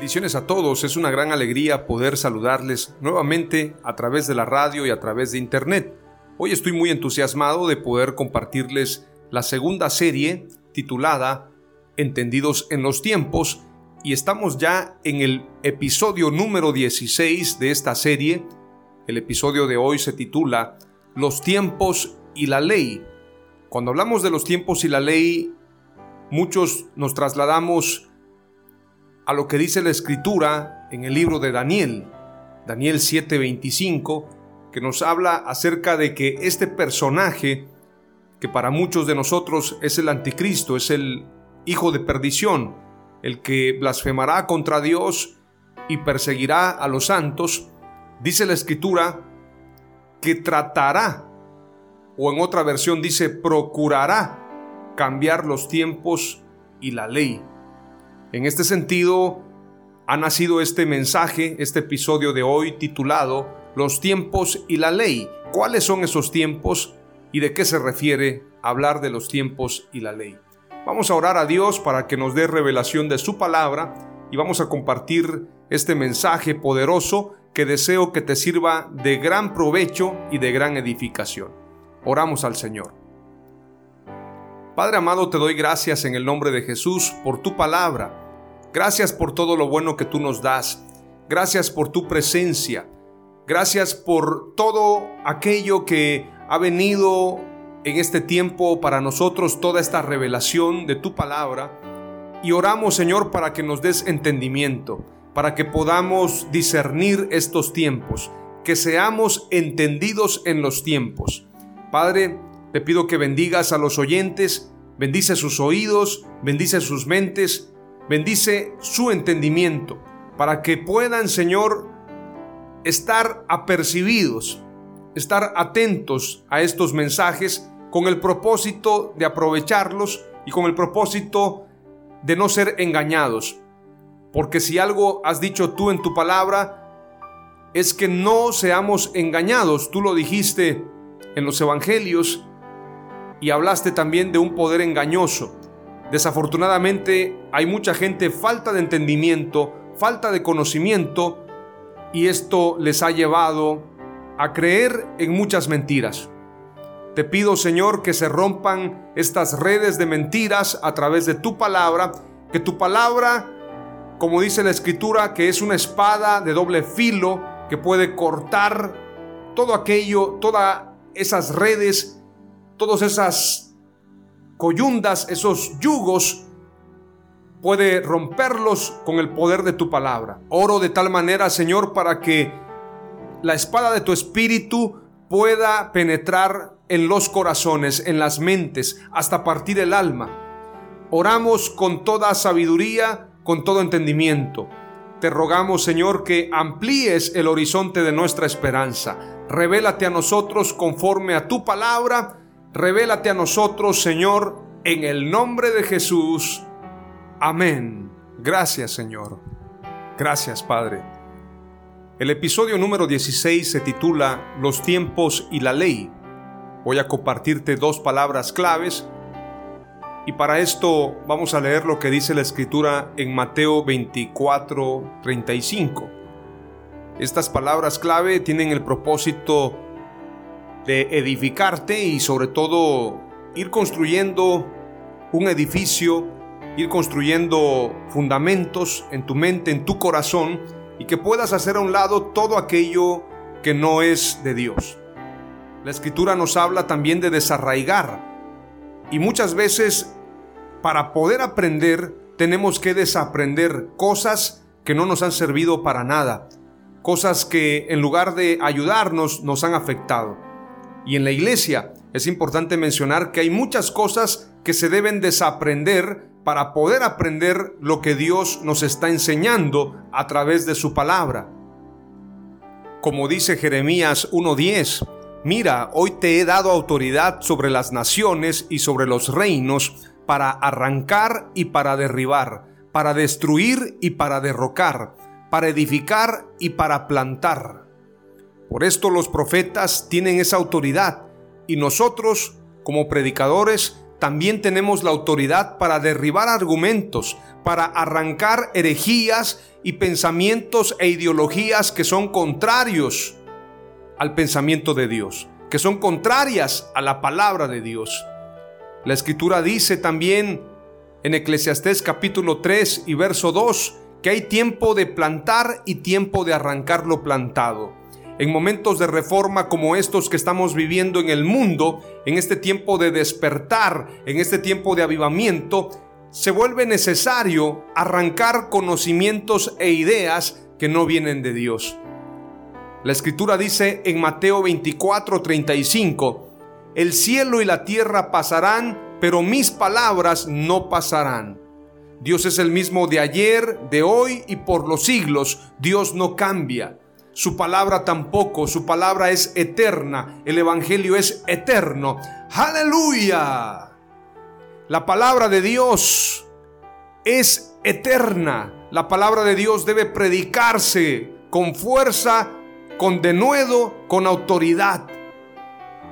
Bendiciones a todos, es una gran alegría poder saludarles nuevamente a través de la radio y a través de internet. Hoy estoy muy entusiasmado de poder compartirles la segunda serie titulada Entendidos en los tiempos y estamos ya en el episodio número 16 de esta serie. El episodio de hoy se titula Los tiempos y la ley. Cuando hablamos de los tiempos y la ley, muchos nos trasladamos a lo que dice la escritura en el libro de Daniel, Daniel 7:25, que nos habla acerca de que este personaje, que para muchos de nosotros es el anticristo, es el hijo de perdición, el que blasfemará contra Dios y perseguirá a los santos, dice la escritura que tratará, o en otra versión dice procurará cambiar los tiempos y la ley. En este sentido, ha nacido este mensaje, este episodio de hoy titulado Los tiempos y la ley. ¿Cuáles son esos tiempos y de qué se refiere hablar de los tiempos y la ley? Vamos a orar a Dios para que nos dé revelación de su palabra y vamos a compartir este mensaje poderoso que deseo que te sirva de gran provecho y de gran edificación. Oramos al Señor. Padre amado, te doy gracias en el nombre de Jesús por tu palabra. Gracias por todo lo bueno que tú nos das. Gracias por tu presencia. Gracias por todo aquello que ha venido en este tiempo para nosotros, toda esta revelación de tu palabra. Y oramos, Señor, para que nos des entendimiento, para que podamos discernir estos tiempos, que seamos entendidos en los tiempos. Padre, te pido que bendigas a los oyentes, bendice sus oídos, bendice sus mentes, bendice su entendimiento, para que puedan, Señor, estar apercibidos, estar atentos a estos mensajes con el propósito de aprovecharlos y con el propósito de no ser engañados. Porque si algo has dicho tú en tu palabra, es que no seamos engañados. Tú lo dijiste en los evangelios y hablaste también de un poder engañoso. Desafortunadamente hay mucha gente falta de entendimiento, falta de conocimiento y esto les ha llevado a creer en muchas mentiras. Te pido Señor que se rompan estas redes de mentiras a través de tu palabra, que tu palabra, como dice la escritura, que es una espada de doble filo que puede cortar todo aquello, todas esas redes todas esas coyundas, esos yugos, puede romperlos con el poder de tu palabra. Oro de tal manera, Señor, para que la espada de tu espíritu pueda penetrar en los corazones, en las mentes, hasta partir el alma. Oramos con toda sabiduría, con todo entendimiento. Te rogamos, Señor, que amplíes el horizonte de nuestra esperanza. Revélate a nosotros conforme a tu palabra Revélate a nosotros, Señor, en el nombre de Jesús. Amén. Gracias, Señor. Gracias, Padre. El episodio número 16 se titula Los tiempos y la ley. Voy a compartirte dos palabras claves Y para esto vamos a leer lo que dice la escritura en Mateo 24, 35. Estas palabras clave tienen el propósito de edificarte y sobre todo ir construyendo un edificio, ir construyendo fundamentos en tu mente, en tu corazón y que puedas hacer a un lado todo aquello que no es de Dios. La escritura nos habla también de desarraigar y muchas veces para poder aprender tenemos que desaprender cosas que no nos han servido para nada, cosas que en lugar de ayudarnos nos han afectado. Y en la iglesia es importante mencionar que hay muchas cosas que se deben desaprender para poder aprender lo que Dios nos está enseñando a través de su palabra. Como dice Jeremías 1.10, mira, hoy te he dado autoridad sobre las naciones y sobre los reinos para arrancar y para derribar, para destruir y para derrocar, para edificar y para plantar. Por esto los profetas tienen esa autoridad y nosotros, como predicadores, también tenemos la autoridad para derribar argumentos, para arrancar herejías y pensamientos e ideologías que son contrarios al pensamiento de Dios, que son contrarias a la palabra de Dios. La escritura dice también en Eclesiastés capítulo 3 y verso 2 que hay tiempo de plantar y tiempo de arrancar lo plantado en momentos de reforma como estos que estamos viviendo en el mundo, en este tiempo de despertar, en este tiempo de avivamiento, se vuelve necesario arrancar conocimientos e ideas que no vienen de Dios. La escritura dice en Mateo 24:35, el cielo y la tierra pasarán, pero mis palabras no pasarán. Dios es el mismo de ayer, de hoy y por los siglos. Dios no cambia. Su palabra tampoco, su palabra es eterna, el Evangelio es eterno. Aleluya. La palabra de Dios es eterna. La palabra de Dios debe predicarse con fuerza, con denuedo, con autoridad.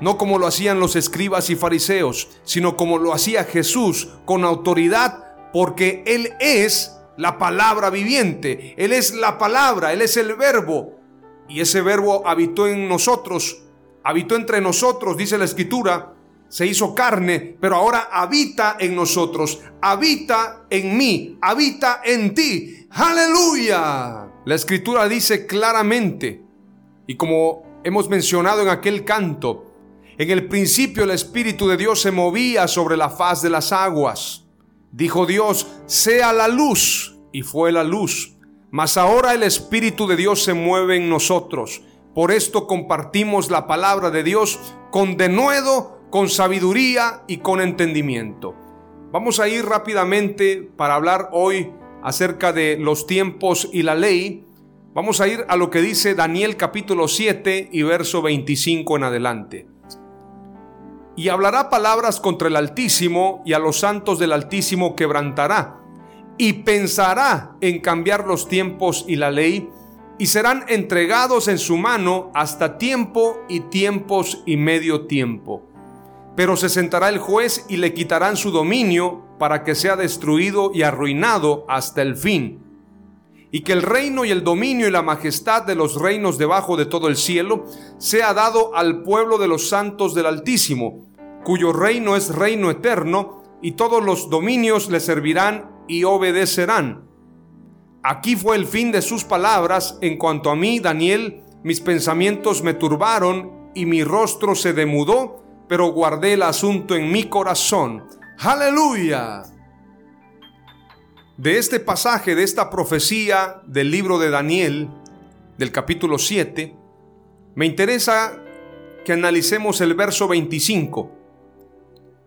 No como lo hacían los escribas y fariseos, sino como lo hacía Jesús, con autoridad, porque Él es la palabra viviente. Él es la palabra, Él es el verbo. Y ese verbo habitó en nosotros, habitó entre nosotros, dice la escritura, se hizo carne, pero ahora habita en nosotros, habita en mí, habita en ti. Aleluya. La escritura dice claramente, y como hemos mencionado en aquel canto, en el principio el Espíritu de Dios se movía sobre la faz de las aguas. Dijo Dios, sea la luz, y fue la luz. Mas ahora el Espíritu de Dios se mueve en nosotros. Por esto compartimos la palabra de Dios con denuedo, con sabiduría y con entendimiento. Vamos a ir rápidamente para hablar hoy acerca de los tiempos y la ley. Vamos a ir a lo que dice Daniel capítulo 7 y verso 25 en adelante. Y hablará palabras contra el Altísimo y a los santos del Altísimo quebrantará y pensará en cambiar los tiempos y la ley, y serán entregados en su mano hasta tiempo y tiempos y medio tiempo. Pero se sentará el juez y le quitarán su dominio para que sea destruido y arruinado hasta el fin. Y que el reino y el dominio y la majestad de los reinos debajo de todo el cielo sea dado al pueblo de los santos del Altísimo, cuyo reino es reino eterno, y todos los dominios le servirán y obedecerán. Aquí fue el fin de sus palabras. En cuanto a mí, Daniel, mis pensamientos me turbaron y mi rostro se demudó, pero guardé el asunto en mi corazón. Aleluya. De este pasaje, de esta profecía del libro de Daniel, del capítulo 7, me interesa que analicemos el verso 25.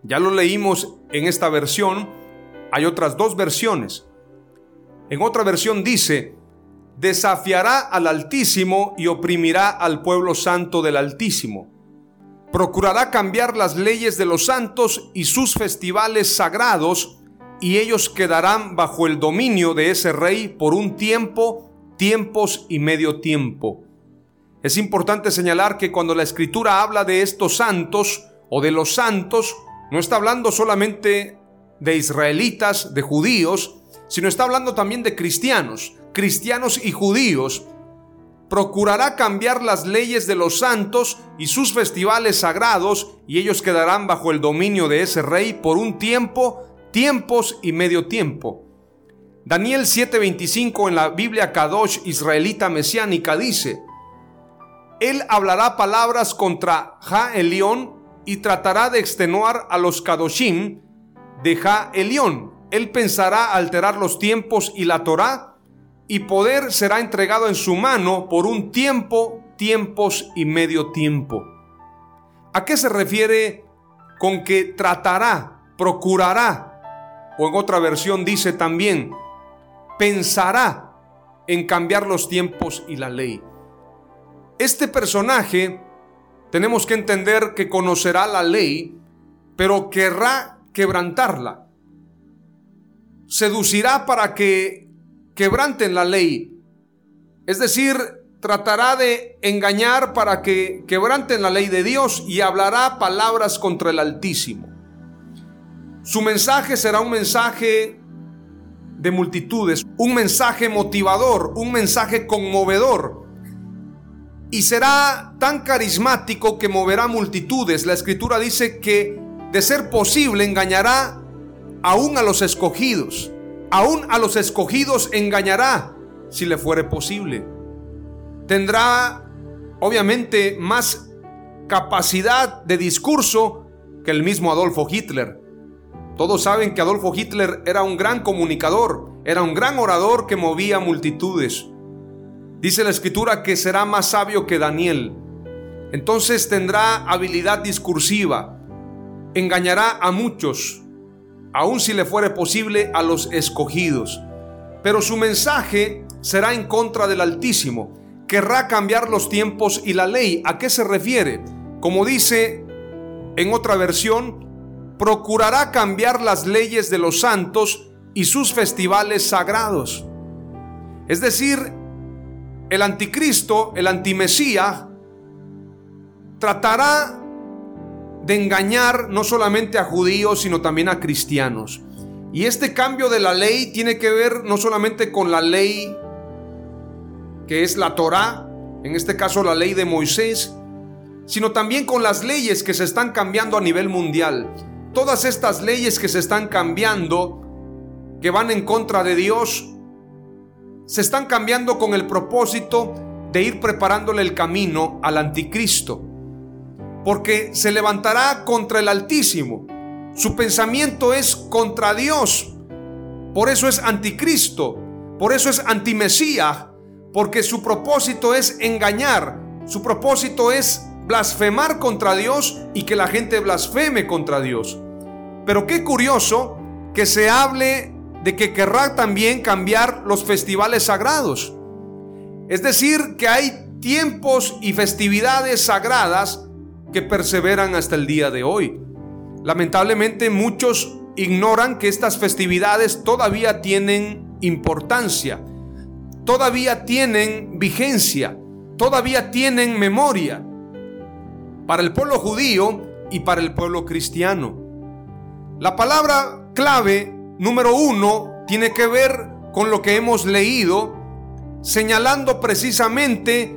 Ya lo leímos en esta versión, hay otras dos versiones. En otra versión dice, desafiará al Altísimo y oprimirá al pueblo santo del Altísimo. Procurará cambiar las leyes de los santos y sus festivales sagrados, y ellos quedarán bajo el dominio de ese rey por un tiempo, tiempos y medio tiempo. Es importante señalar que cuando la escritura habla de estos santos o de los santos, no está hablando solamente de israelitas, de judíos, sino está hablando también de cristianos, cristianos y judíos. Procurará cambiar las leyes de los santos y sus festivales sagrados, y ellos quedarán bajo el dominio de ese rey por un tiempo, tiempos y medio tiempo. Daniel 7:25 en la Biblia Kadosh israelita mesiánica dice, Él hablará palabras contra Ja Elión y tratará de extenuar a los Kadoshim de Ja Elión. Él pensará alterar los tiempos y la Torá, y poder será entregado en su mano por un tiempo, tiempos y medio tiempo. ¿A qué se refiere con que tratará, procurará? O en otra versión dice también, pensará en cambiar los tiempos y la ley. Este personaje tenemos que entender que conocerá la ley, pero querrá quebrantarla. Seducirá para que quebranten la ley. Es decir, tratará de engañar para que quebranten la ley de Dios y hablará palabras contra el Altísimo. Su mensaje será un mensaje de multitudes, un mensaje motivador, un mensaje conmovedor. Y será tan carismático que moverá multitudes. La escritura dice que de ser posible engañará aún a los escogidos. Aún a los escogidos engañará si le fuere posible. Tendrá obviamente más capacidad de discurso que el mismo Adolfo Hitler. Todos saben que Adolfo Hitler era un gran comunicador, era un gran orador que movía multitudes. Dice la escritura que será más sabio que Daniel. Entonces tendrá habilidad discursiva, engañará a muchos, aun si le fuere posible a los escogidos. Pero su mensaje será en contra del Altísimo. Querrá cambiar los tiempos y la ley. ¿A qué se refiere? Como dice en otra versión, procurará cambiar las leyes de los santos y sus festivales sagrados. Es decir, el anticristo, el antimesía, tratará de engañar no solamente a judíos, sino también a cristianos. Y este cambio de la ley tiene que ver no solamente con la ley que es la Torá, en este caso la ley de Moisés, sino también con las leyes que se están cambiando a nivel mundial todas estas leyes que se están cambiando, que van en contra de Dios, se están cambiando con el propósito de ir preparándole el camino al anticristo. Porque se levantará contra el Altísimo. Su pensamiento es contra Dios. Por eso es anticristo. Por eso es antimesía. Porque su propósito es engañar. Su propósito es blasfemar contra Dios y que la gente blasfeme contra Dios. Pero qué curioso que se hable de que querrá también cambiar los festivales sagrados. Es decir, que hay tiempos y festividades sagradas que perseveran hasta el día de hoy. Lamentablemente muchos ignoran que estas festividades todavía tienen importancia, todavía tienen vigencia, todavía tienen memoria para el pueblo judío y para el pueblo cristiano. La palabra clave número uno tiene que ver con lo que hemos leído, señalando precisamente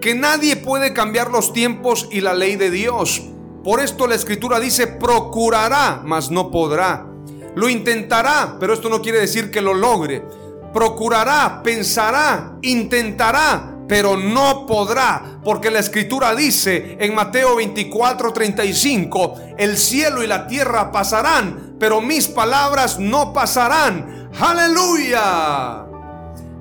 que nadie puede cambiar los tiempos y la ley de Dios. Por esto la escritura dice, procurará, mas no podrá. Lo intentará, pero esto no quiere decir que lo logre. Procurará, pensará, intentará, pero no podrá, porque la escritura dice en Mateo 24, 35, el cielo y la tierra pasarán, pero mis palabras no pasarán. Aleluya.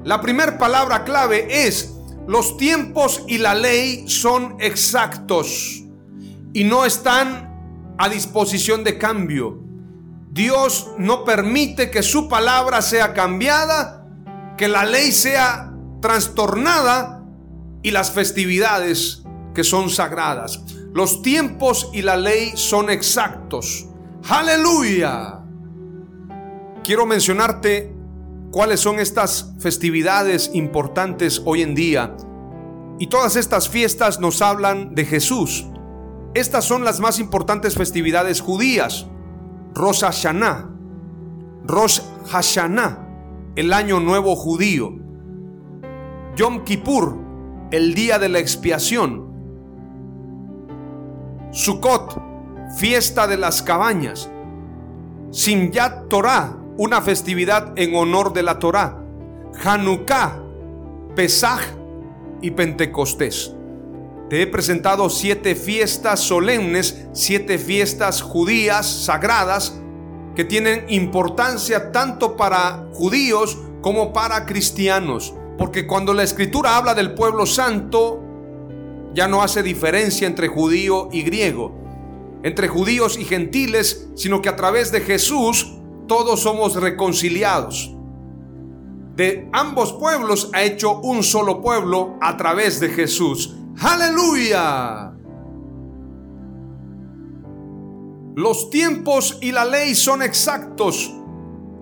La primera palabra clave es, los tiempos y la ley son exactos y no están a disposición de cambio. Dios no permite que su palabra sea cambiada, que la ley sea trastornada y las festividades que son sagradas. Los tiempos y la ley son exactos. Aleluya. Quiero mencionarte cuáles son estas festividades importantes hoy en día. Y todas estas fiestas nos hablan de Jesús. Estas son las más importantes festividades judías. Rosh Hashanah, Rosh Hashanah, el año nuevo judío. Yom Kippur, el día de la expiación. Sukkot, fiesta de las cabañas. Simyat Torah, una festividad en honor de la Torah. Hanukkah, Pesaj y Pentecostés. Te he presentado siete fiestas solemnes, siete fiestas judías sagradas que tienen importancia tanto para judíos como para cristianos. Porque cuando la escritura habla del pueblo santo, ya no hace diferencia entre judío y griego, entre judíos y gentiles, sino que a través de Jesús todos somos reconciliados. De ambos pueblos ha hecho un solo pueblo a través de Jesús. Aleluya. Los tiempos y la ley son exactos.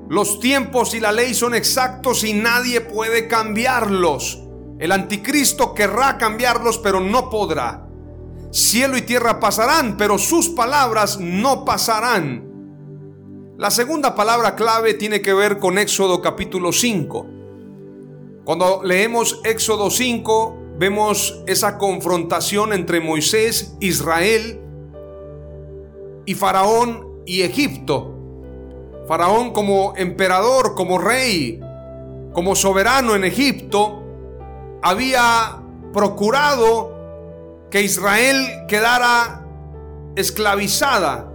Los tiempos y la ley son exactos y nadie puede cambiarlos. El anticristo querrá cambiarlos, pero no podrá. Cielo y tierra pasarán, pero sus palabras no pasarán. La segunda palabra clave tiene que ver con Éxodo capítulo 5. Cuando leemos Éxodo 5, vemos esa confrontación entre Moisés, Israel y Faraón y Egipto. Faraón como emperador, como rey, como soberano en Egipto, había procurado que Israel quedara esclavizada,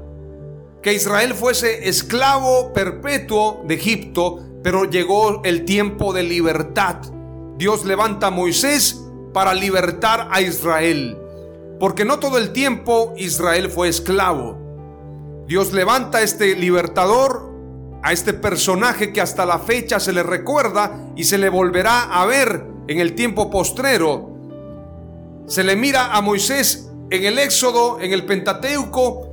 que Israel fuese esclavo perpetuo de Egipto, pero llegó el tiempo de libertad. Dios levanta a Moisés para libertar a Israel, porque no todo el tiempo Israel fue esclavo. Dios levanta a este libertador, a este personaje que hasta la fecha se le recuerda y se le volverá a ver en el tiempo postrero. Se le mira a Moisés en el Éxodo, en el Pentateuco,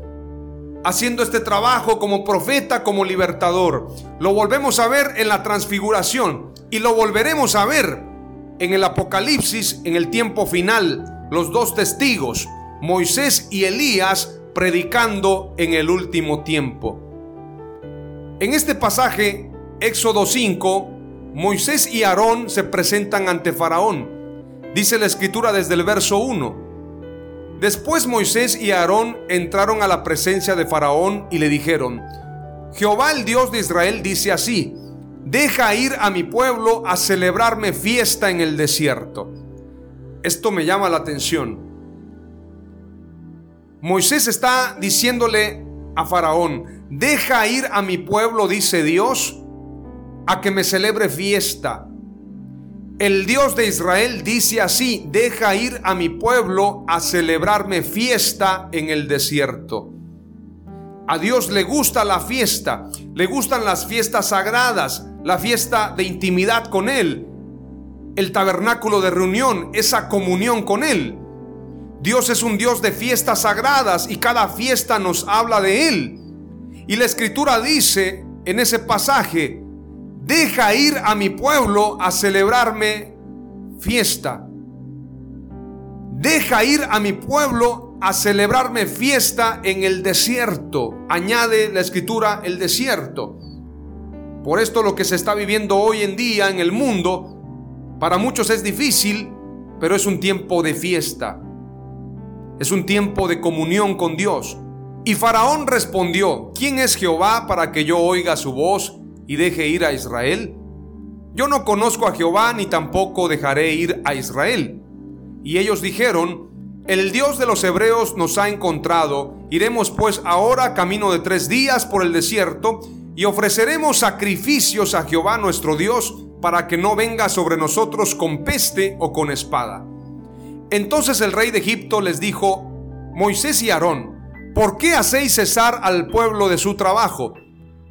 haciendo este trabajo como profeta, como libertador. Lo volvemos a ver en la transfiguración y lo volveremos a ver en el Apocalipsis, en el tiempo final. Los dos testigos, Moisés y Elías, predicando en el último tiempo. En este pasaje, Éxodo 5, Moisés y Aarón se presentan ante Faraón. Dice la escritura desde el verso 1. Después Moisés y Aarón entraron a la presencia de Faraón y le dijeron, Jehová el Dios de Israel dice así, deja ir a mi pueblo a celebrarme fiesta en el desierto. Esto me llama la atención. Moisés está diciéndole a Faraón, deja ir a mi pueblo, dice Dios, a que me celebre fiesta. El Dios de Israel dice así, deja ir a mi pueblo a celebrarme fiesta en el desierto. A Dios le gusta la fiesta, le gustan las fiestas sagradas, la fiesta de intimidad con Él, el tabernáculo de reunión, esa comunión con Él. Dios es un Dios de fiestas sagradas y cada fiesta nos habla de Él. Y la escritura dice en ese pasaje, deja ir a mi pueblo a celebrarme fiesta. Deja ir a mi pueblo a celebrarme fiesta en el desierto. Añade la escritura el desierto. Por esto lo que se está viviendo hoy en día en el mundo, para muchos es difícil, pero es un tiempo de fiesta. Es un tiempo de comunión con Dios. Y Faraón respondió, ¿quién es Jehová para que yo oiga su voz y deje ir a Israel? Yo no conozco a Jehová ni tampoco dejaré ir a Israel. Y ellos dijeron, el Dios de los hebreos nos ha encontrado, iremos pues ahora camino de tres días por el desierto y ofreceremos sacrificios a Jehová nuestro Dios para que no venga sobre nosotros con peste o con espada. Entonces el rey de Egipto les dijo, Moisés y Aarón, ¿por qué hacéis cesar al pueblo de su trabajo?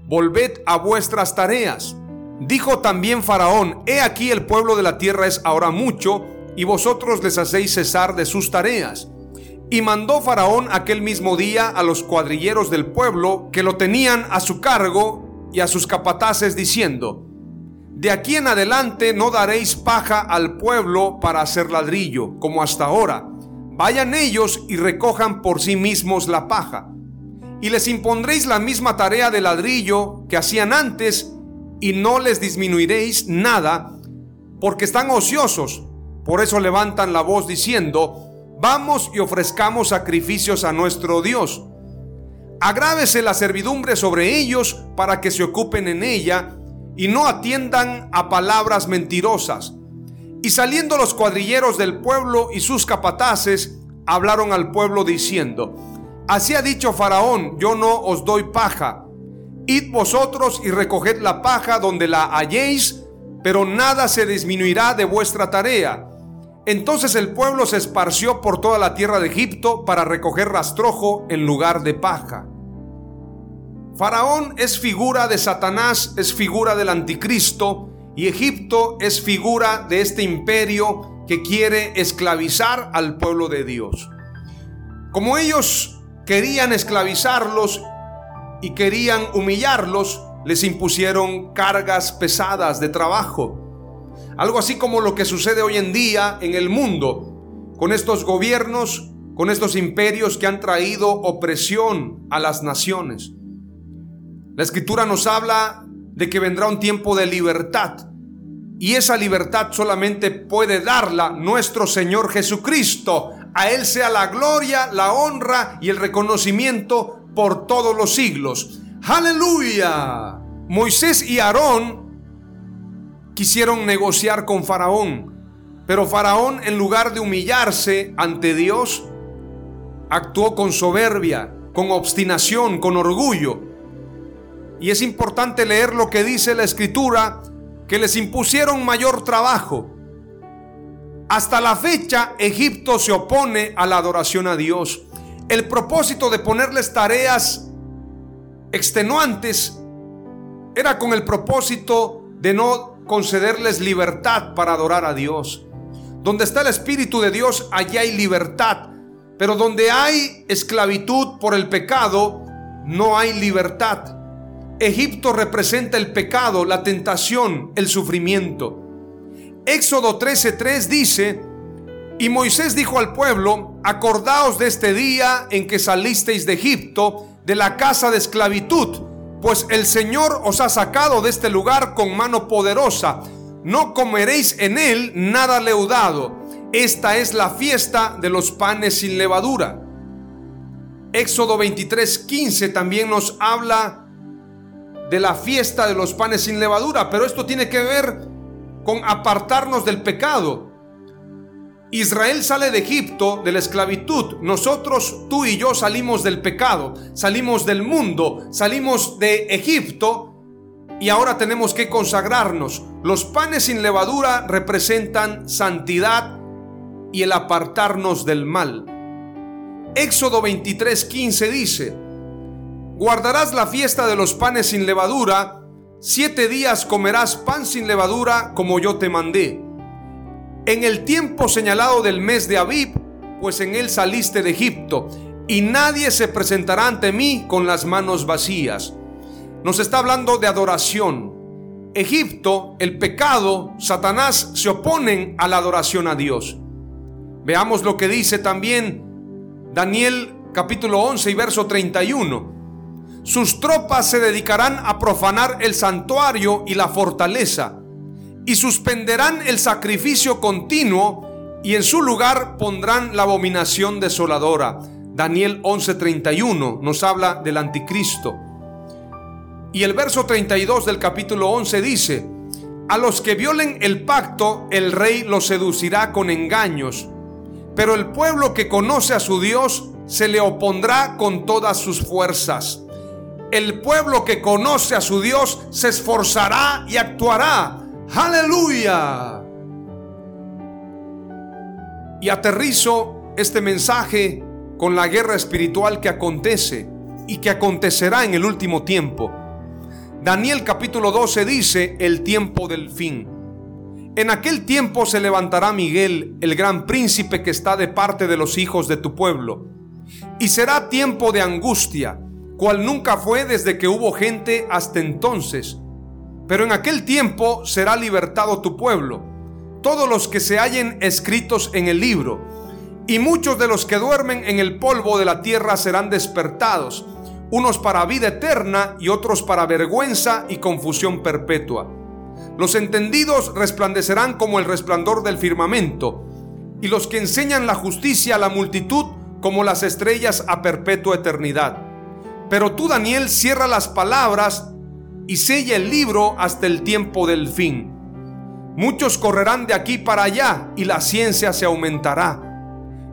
Volved a vuestras tareas. Dijo también Faraón, he aquí el pueblo de la tierra es ahora mucho, y vosotros les hacéis cesar de sus tareas. Y mandó Faraón aquel mismo día a los cuadrilleros del pueblo que lo tenían a su cargo y a sus capataces diciendo, de aquí en adelante no daréis paja al pueblo para hacer ladrillo, como hasta ahora. Vayan ellos y recojan por sí mismos la paja. Y les impondréis la misma tarea de ladrillo que hacían antes, y no les disminuiréis nada, porque están ociosos. Por eso levantan la voz diciendo, vamos y ofrezcamos sacrificios a nuestro Dios. Agrávese la servidumbre sobre ellos para que se ocupen en ella y no atiendan a palabras mentirosas. Y saliendo los cuadrilleros del pueblo y sus capataces, hablaron al pueblo diciendo, Así ha dicho Faraón, yo no os doy paja. Id vosotros y recoged la paja donde la halléis, pero nada se disminuirá de vuestra tarea. Entonces el pueblo se esparció por toda la tierra de Egipto para recoger rastrojo en lugar de paja. Faraón es figura de Satanás, es figura del anticristo, y Egipto es figura de este imperio que quiere esclavizar al pueblo de Dios. Como ellos querían esclavizarlos y querían humillarlos, les impusieron cargas pesadas de trabajo. Algo así como lo que sucede hoy en día en el mundo, con estos gobiernos, con estos imperios que han traído opresión a las naciones. La escritura nos habla de que vendrá un tiempo de libertad. Y esa libertad solamente puede darla nuestro Señor Jesucristo. A Él sea la gloria, la honra y el reconocimiento por todos los siglos. Aleluya. Moisés y Aarón quisieron negociar con Faraón, pero Faraón en lugar de humillarse ante Dios, actuó con soberbia, con obstinación, con orgullo y es importante leer lo que dice la escritura, que les impusieron mayor trabajo. Hasta la fecha Egipto se opone a la adoración a Dios. El propósito de ponerles tareas extenuantes era con el propósito de no concederles libertad para adorar a Dios. Donde está el Espíritu de Dios, allí hay libertad. Pero donde hay esclavitud por el pecado, no hay libertad. Egipto representa el pecado, la tentación, el sufrimiento. Éxodo 13:3 dice, y Moisés dijo al pueblo, acordaos de este día en que salisteis de Egipto, de la casa de esclavitud, pues el Señor os ha sacado de este lugar con mano poderosa. No comeréis en él nada leudado. Esta es la fiesta de los panes sin levadura. Éxodo 23:15 también nos habla de la fiesta de los panes sin levadura, pero esto tiene que ver con apartarnos del pecado. Israel sale de Egipto, de la esclavitud. Nosotros, tú y yo salimos del pecado, salimos del mundo, salimos de Egipto y ahora tenemos que consagrarnos. Los panes sin levadura representan santidad y el apartarnos del mal. Éxodo 23:15 dice, Guardarás la fiesta de los panes sin levadura, siete días comerás pan sin levadura como yo te mandé. En el tiempo señalado del mes de Abib, pues en él saliste de Egipto, y nadie se presentará ante mí con las manos vacías. Nos está hablando de adoración. Egipto, el pecado, Satanás se oponen a la adoración a Dios. Veamos lo que dice también Daniel capítulo 11 y verso 31. Sus tropas se dedicarán a profanar el santuario y la fortaleza, y suspenderán el sacrificio continuo, y en su lugar pondrán la abominación desoladora. Daniel 11:31 nos habla del anticristo. Y el verso 32 del capítulo 11 dice, a los que violen el pacto, el rey los seducirá con engaños, pero el pueblo que conoce a su Dios se le opondrá con todas sus fuerzas el pueblo que conoce a su Dios se esforzará y actuará. Aleluya. Y aterrizo este mensaje con la guerra espiritual que acontece y que acontecerá en el último tiempo. Daniel capítulo 12 dice el tiempo del fin. En aquel tiempo se levantará Miguel, el gran príncipe que está de parte de los hijos de tu pueblo. Y será tiempo de angustia cual nunca fue desde que hubo gente hasta entonces. Pero en aquel tiempo será libertado tu pueblo, todos los que se hallen escritos en el libro, y muchos de los que duermen en el polvo de la tierra serán despertados, unos para vida eterna y otros para vergüenza y confusión perpetua. Los entendidos resplandecerán como el resplandor del firmamento, y los que enseñan la justicia a la multitud como las estrellas a perpetua eternidad. Pero tú, Daniel, cierra las palabras y sella el libro hasta el tiempo del fin. Muchos correrán de aquí para allá y la ciencia se aumentará.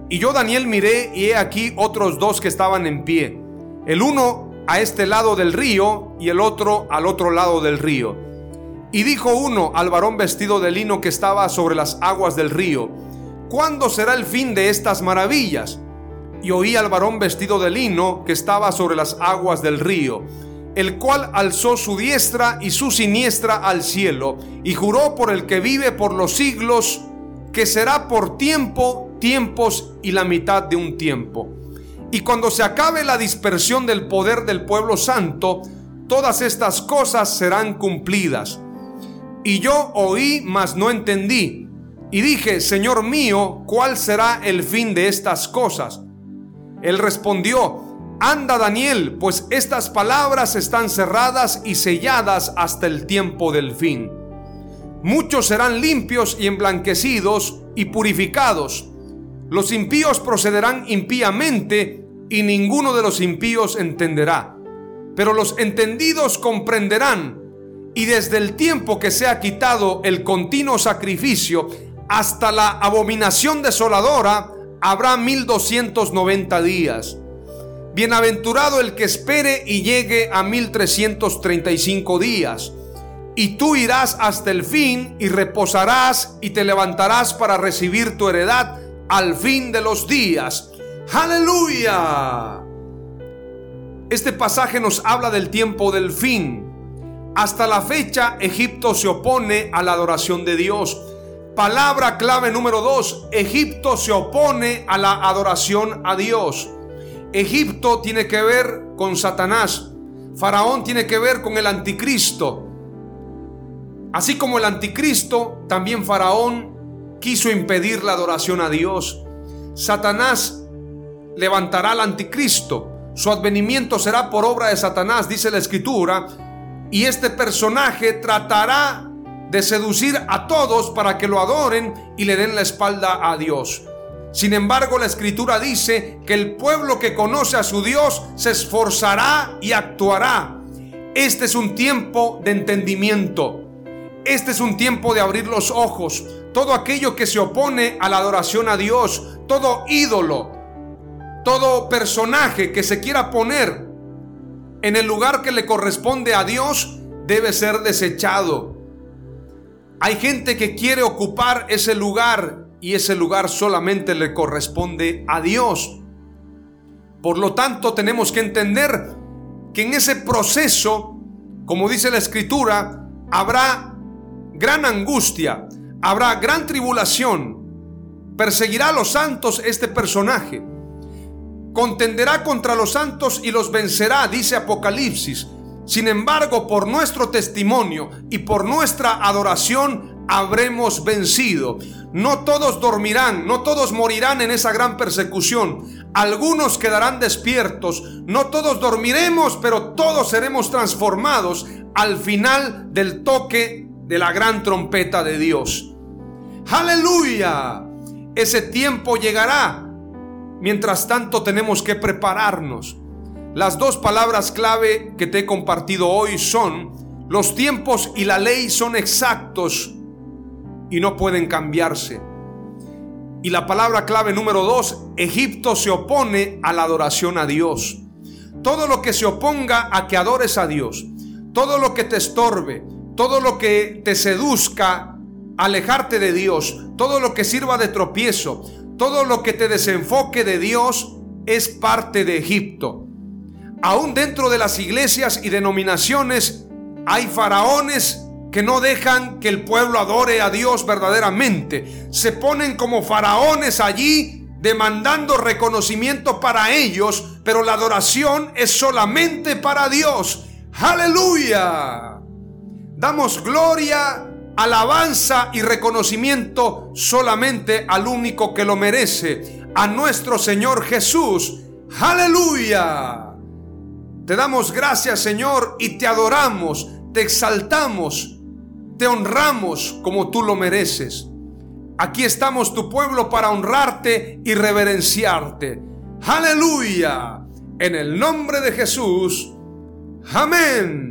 Y yo, Daniel, miré y he aquí otros dos que estaban en pie. El uno a este lado del río y el otro al otro lado del río. Y dijo uno al varón vestido de lino que estaba sobre las aguas del río, ¿cuándo será el fin de estas maravillas? Y oí al varón vestido de lino que estaba sobre las aguas del río, el cual alzó su diestra y su siniestra al cielo, y juró por el que vive por los siglos, que será por tiempo, tiempos y la mitad de un tiempo. Y cuando se acabe la dispersión del poder del pueblo santo, todas estas cosas serán cumplidas. Y yo oí, mas no entendí. Y dije, Señor mío, ¿cuál será el fin de estas cosas? Él respondió, Anda Daniel, pues estas palabras están cerradas y selladas hasta el tiempo del fin. Muchos serán limpios y emblanquecidos y purificados. Los impíos procederán impíamente y ninguno de los impíos entenderá. Pero los entendidos comprenderán y desde el tiempo que se ha quitado el continuo sacrificio hasta la abominación desoladora habrá 1290 días. Bienaventurado el que espere y llegue a 1335 días. Y tú irás hasta el fin y reposarás y te levantarás para recibir tu heredad al fin de los días. Aleluya. Este pasaje nos habla del tiempo del fin. Hasta la fecha Egipto se opone a la adoración de Dios. Palabra clave número dos, Egipto se opone a la adoración a Dios. Egipto tiene que ver con Satanás. Faraón tiene que ver con el anticristo. Así como el anticristo, también Faraón quiso impedir la adoración a Dios. Satanás levantará al anticristo. Su advenimiento será por obra de Satanás, dice la escritura. Y este personaje tratará de seducir a todos para que lo adoren y le den la espalda a Dios. Sin embargo, la escritura dice que el pueblo que conoce a su Dios se esforzará y actuará. Este es un tiempo de entendimiento. Este es un tiempo de abrir los ojos. Todo aquello que se opone a la adoración a Dios, todo ídolo, todo personaje que se quiera poner en el lugar que le corresponde a Dios, debe ser desechado. Hay gente que quiere ocupar ese lugar y ese lugar solamente le corresponde a Dios. Por lo tanto, tenemos que entender que en ese proceso, como dice la escritura, habrá gran angustia, habrá gran tribulación. Perseguirá a los santos este personaje. Contenderá contra los santos y los vencerá, dice Apocalipsis. Sin embargo, por nuestro testimonio y por nuestra adoración habremos vencido. No todos dormirán, no todos morirán en esa gran persecución. Algunos quedarán despiertos. No todos dormiremos, pero todos seremos transformados al final del toque de la gran trompeta de Dios. Aleluya. Ese tiempo llegará. Mientras tanto tenemos que prepararnos. Las dos palabras clave que te he compartido hoy son, los tiempos y la ley son exactos y no pueden cambiarse. Y la palabra clave número dos, Egipto se opone a la adoración a Dios. Todo lo que se oponga a que adores a Dios, todo lo que te estorbe, todo lo que te seduzca alejarte de Dios, todo lo que sirva de tropiezo, todo lo que te desenfoque de Dios es parte de Egipto. Aún dentro de las iglesias y denominaciones hay faraones que no dejan que el pueblo adore a Dios verdaderamente. Se ponen como faraones allí demandando reconocimiento para ellos, pero la adoración es solamente para Dios. Aleluya. Damos gloria, alabanza y reconocimiento solamente al único que lo merece, a nuestro Señor Jesús. Aleluya. Te damos gracias, Señor, y te adoramos, te exaltamos, te honramos como tú lo mereces. Aquí estamos tu pueblo para honrarte y reverenciarte. Aleluya. En el nombre de Jesús. Amén.